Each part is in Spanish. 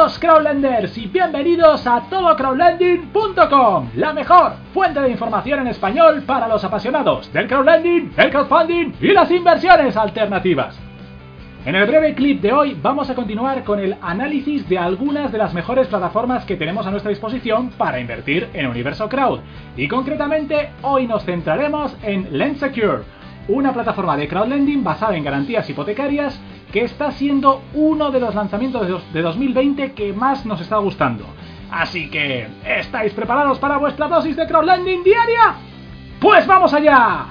Crowdlenders y bienvenidos a todocrowdlending.com, la mejor fuente de información en español para los apasionados del crowdlending, el crowdfunding y las inversiones alternativas. En el breve clip de hoy vamos a continuar con el análisis de algunas de las mejores plataformas que tenemos a nuestra disposición para invertir en Universo Crowd. Y concretamente hoy nos centraremos en LendSecure, una plataforma de crowdlending basada en garantías hipotecarias que está siendo uno de los lanzamientos de 2020 que más nos está gustando. Así que, ¿estáis preparados para vuestra dosis de crowdlending diaria? ¡Pues vamos allá!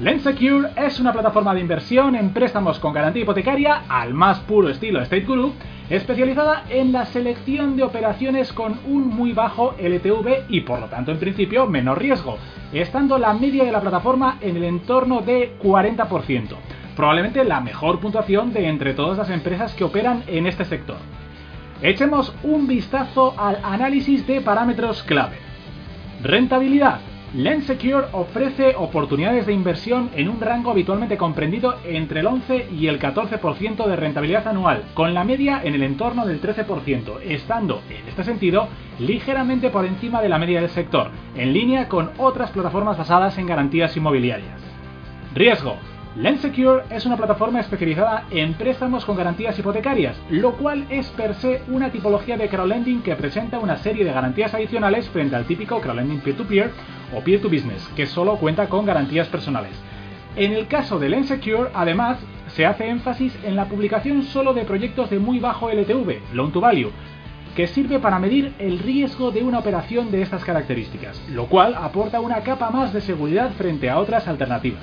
LendSecure es una plataforma de inversión en préstamos con garantía hipotecaria al más puro estilo State Guru, especializada en la selección de operaciones con un muy bajo LTV y por lo tanto en principio menor riesgo, estando la media de la plataforma en el entorno de 40%, probablemente la mejor puntuación de entre todas las empresas que operan en este sector. Echemos un vistazo al análisis de parámetros clave. Rentabilidad LendSecure ofrece oportunidades de inversión en un rango habitualmente comprendido entre el 11 y el 14% de rentabilidad anual, con la media en el entorno del 13%, estando, en este sentido, ligeramente por encima de la media del sector, en línea con otras plataformas basadas en garantías inmobiliarias. Riesgo. LendSecure es una plataforma especializada en préstamos con garantías hipotecarias, lo cual es per se una tipología de crowdlending que presenta una serie de garantías adicionales frente al típico crowdlending peer-to-peer o peer-to-business, que solo cuenta con garantías personales. En el caso de LendSecure, además, se hace énfasis en la publicación solo de proyectos de muy bajo LTV, loan to value, que sirve para medir el riesgo de una operación de estas características, lo cual aporta una capa más de seguridad frente a otras alternativas.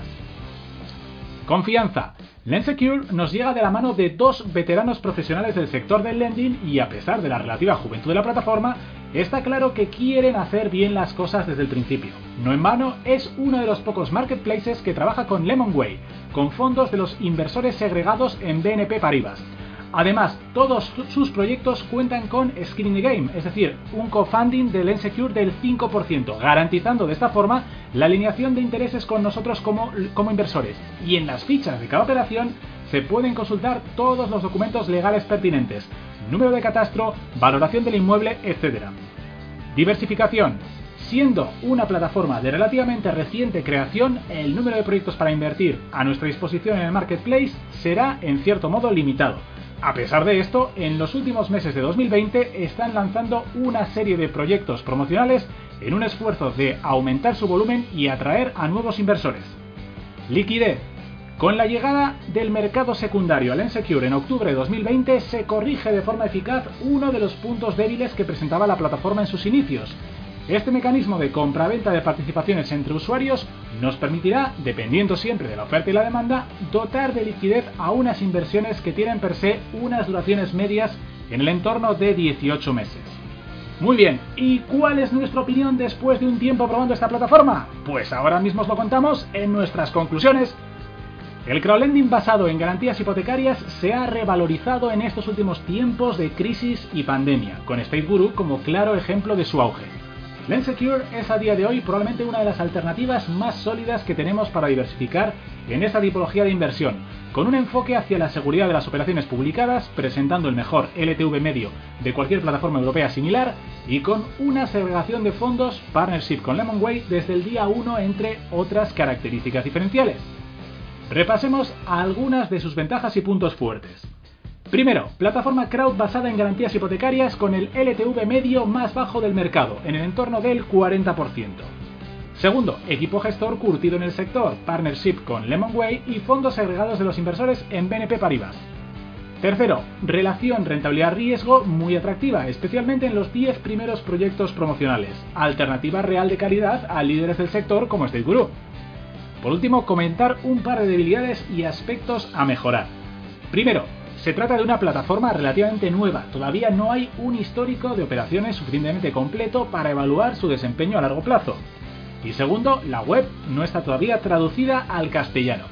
Confianza. LendSecure nos llega de la mano de dos veteranos profesionales del sector del lending y a pesar de la relativa juventud de la plataforma, está claro que quieren hacer bien las cosas desde el principio. No en vano, es uno de los pocos marketplaces que trabaja con Lemonway, con fondos de los inversores segregados en BNP Paribas, Además, todos sus proyectos cuentan con Skin in the Game, es decir, un co-funding del Ensecure del 5%, garantizando de esta forma la alineación de intereses con nosotros como, como inversores. Y en las fichas de cada operación se pueden consultar todos los documentos legales pertinentes, número de catastro, valoración del inmueble, etc. Diversificación. Siendo una plataforma de relativamente reciente creación, el número de proyectos para invertir a nuestra disposición en el marketplace será en cierto modo limitado a pesar de esto, en los últimos meses de 2020 están lanzando una serie de proyectos promocionales en un esfuerzo de aumentar su volumen y atraer a nuevos inversores. Liquidez. Con la llegada del mercado secundario al Ensecure en octubre de 2020 se corrige de forma eficaz uno de los puntos débiles que presentaba la plataforma en sus inicios, este mecanismo de compra-venta de participaciones entre usuarios nos permitirá, dependiendo siempre de la oferta y la demanda, dotar de liquidez a unas inversiones que tienen per se unas duraciones medias en el entorno de 18 meses. Muy bien, ¿y cuál es nuestra opinión después de un tiempo probando esta plataforma? Pues ahora mismo os lo contamos en nuestras conclusiones. El crowdlending basado en garantías hipotecarias se ha revalorizado en estos últimos tiempos de crisis y pandemia, con State Guru como claro ejemplo de su auge. LendSecure es a día de hoy probablemente una de las alternativas más sólidas que tenemos para diversificar en esta tipología de inversión, con un enfoque hacia la seguridad de las operaciones publicadas, presentando el mejor LTV medio de cualquier plataforma europea similar y con una segregación de fondos, partnership con Lemonway desde el día 1 entre otras características diferenciales. Repasemos algunas de sus ventajas y puntos fuertes. Primero, plataforma crowd basada en garantías hipotecarias con el LTV medio más bajo del mercado, en el entorno del 40%. Segundo, equipo gestor curtido en el sector, partnership con Lemonway y fondos agregados de los inversores en BNP Paribas. Tercero, relación rentabilidad-riesgo muy atractiva, especialmente en los 10 primeros proyectos promocionales, alternativa real de calidad a líderes del sector como State Guru. Por último, comentar un par de debilidades y aspectos a mejorar. Primero, se trata de una plataforma relativamente nueva, todavía no hay un histórico de operaciones suficientemente completo para evaluar su desempeño a largo plazo. Y segundo, la web no está todavía traducida al castellano.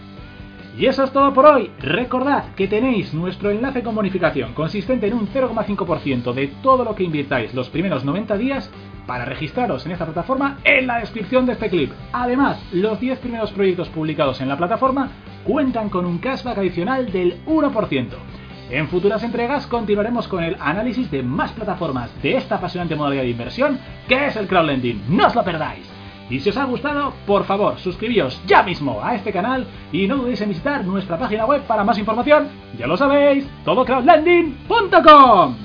Y eso es todo por hoy. Recordad que tenéis nuestro enlace con bonificación consistente en un 0,5% de todo lo que invirtáis los primeros 90 días para registraros en esta plataforma en la descripción de este clip. Además, los 10 primeros proyectos publicados en la plataforma cuentan con un cashback adicional del 1%. En futuras entregas continuaremos con el análisis de más plataformas de esta apasionante modalidad de inversión que es el crowdlending. ¡No os lo perdáis! Y si os ha gustado, por favor, suscribíos ya mismo a este canal y no dudéis en visitar nuestra página web para más información. Ya lo sabéis, todocrowdlending.com.